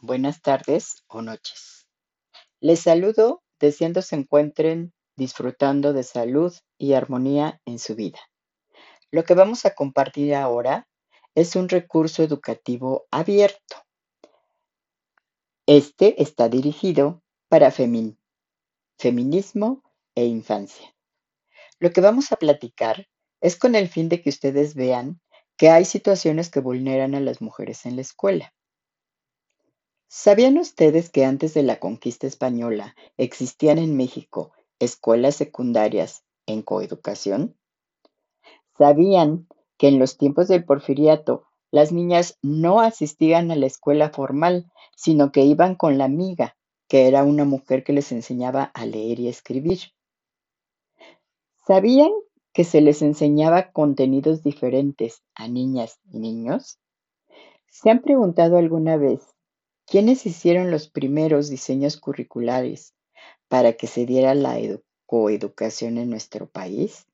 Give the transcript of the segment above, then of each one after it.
buenas tardes o noches. Les saludo deseando se encuentren disfrutando de salud y armonía en su vida. Lo que vamos a compartir ahora es un recurso educativo abierto. Este está dirigido para femin- feminismo e infancia. Lo que vamos a platicar es con el fin de que ustedes vean que hay situaciones que vulneran a las mujeres en la escuela. ¿Sabían ustedes que antes de la conquista española existían en México escuelas secundarias en coeducación? ¿Sabían que en los tiempos del porfiriato las niñas no asistían a la escuela formal, sino que iban con la amiga, que era una mujer que les enseñaba a leer y escribir? ¿Sabían que se les enseñaba contenidos diferentes a niñas y niños? ¿Se han preguntado alguna vez quiénes hicieron los primeros diseños curriculares para que se diera la edu- coeducación en nuestro país?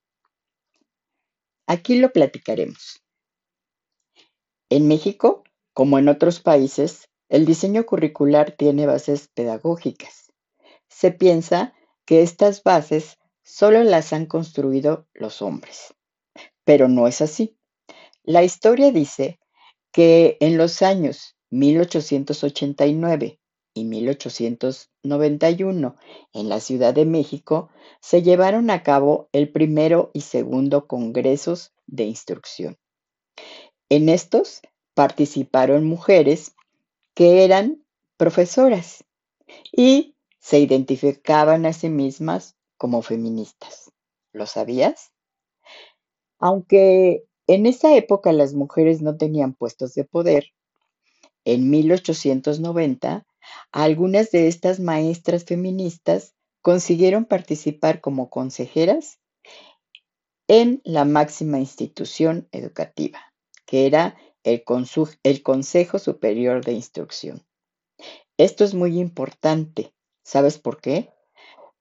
Aquí lo platicaremos. En México, como en otros países, el diseño curricular tiene bases pedagógicas. Se piensa que estas bases solo las han construido los hombres, pero no es así. La historia dice que en los años 1889 y 1891 en la Ciudad de México se llevaron a cabo el primero y segundo congresos de instrucción. En estos participaron mujeres que eran profesoras y se identificaban a sí mismas como feministas. ¿Lo sabías? Aunque en esa época las mujeres no tenían puestos de poder, en 1890 algunas de estas maestras feministas consiguieron participar como consejeras en la máxima institución educativa, que era el, Consejo Superior de Instrucción. Esto es muy importante. ¿Sabes por qué?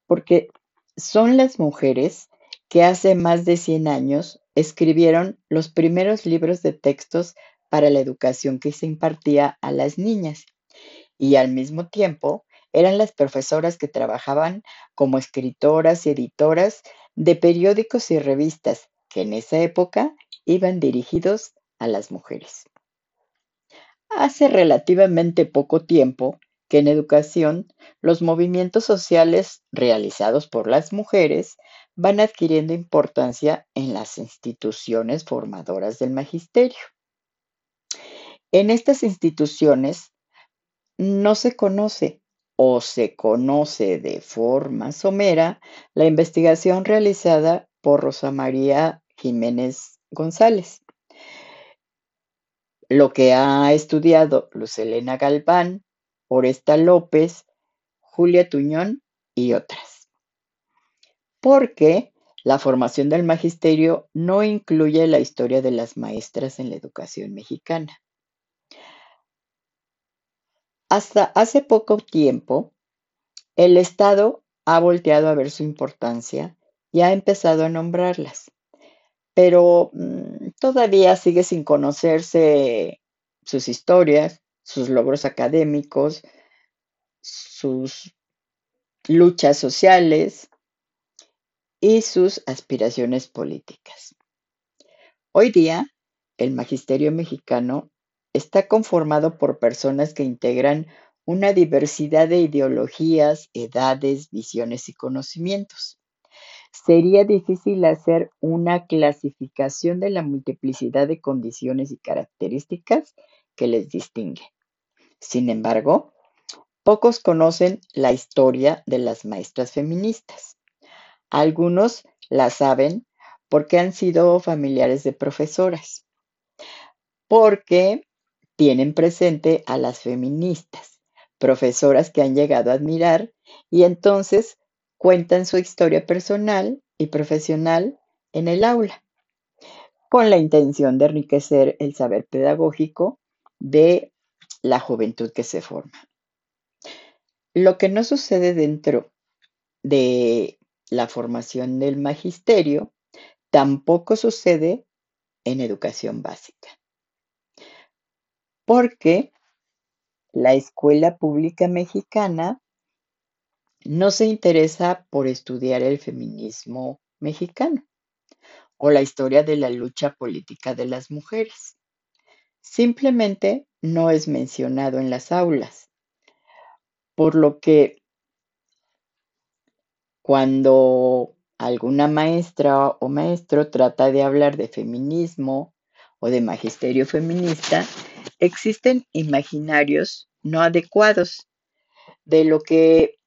Porque son las mujeres que hace más de 100 años escribieron los primeros libros de textos para la educación que se impartía a las niñas y al mismo tiempo eran las profesoras que trabajaban como escritoras y editoras de periódicos y revistas que en esa época iban dirigidos a las mujeres. Hace relativamente poco tiempo que en educación los movimientos sociales realizados por las mujeres van adquiriendo importancia en las instituciones formadoras del magisterio. En estas instituciones no se conoce o se conoce de forma somera la investigación realizada por Rosa María Jiménez González, lo que ha estudiado Luz Elena Galván, Oresta López, Julia Tuñón y otras. Porque la formación del magisterio no incluye la historia de las maestras en la educación mexicana. Hasta hace poco tiempo, el Estado ha volteado a ver su importancia y ha empezado a nombrarlas, pero mm, todavía sigue sin conocerse sus historias, sus logros académicos, sus luchas sociales y sus aspiraciones políticas. Hoy día, el magisterio mexicano está conformado por personas que integran una diversidad de ideologías, edades, visiones y conocimientos. Sería difícil hacer una clasificación de la multiplicidad de condiciones y características que les distingue. Sin embargo, pocos conocen la historia de las maestras feministas. Algunos la saben porque han sido familiares de profesoras, porque tienen presente a las feministas, profesoras que han llegado a admirar y entonces cuentan su historia personal y profesional en el aula, con la intención de enriquecer el saber pedagógico de la juventud que se forma. Lo que no sucede dentro de la formación del magisterio tampoco sucede en educación básica, porque la escuela pública mexicana no se interesa por estudiar el feminismo mexicano o la historia de la lucha política de las mujeres. Simplemente no es mencionado en las aulas, por lo que cuando alguna maestra o maestro trata de hablar de feminismo o de magisterio feminista, existen imaginarios no adecuados de lo que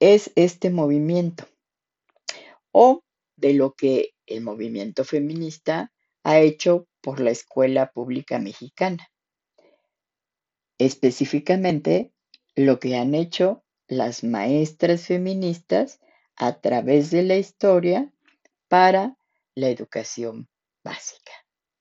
es este movimiento o de lo que el movimiento feminista ha hecho por la escuela pública mexicana. Específicamente, lo que han hecho las maestras feministas a través de la historia para la educación básica.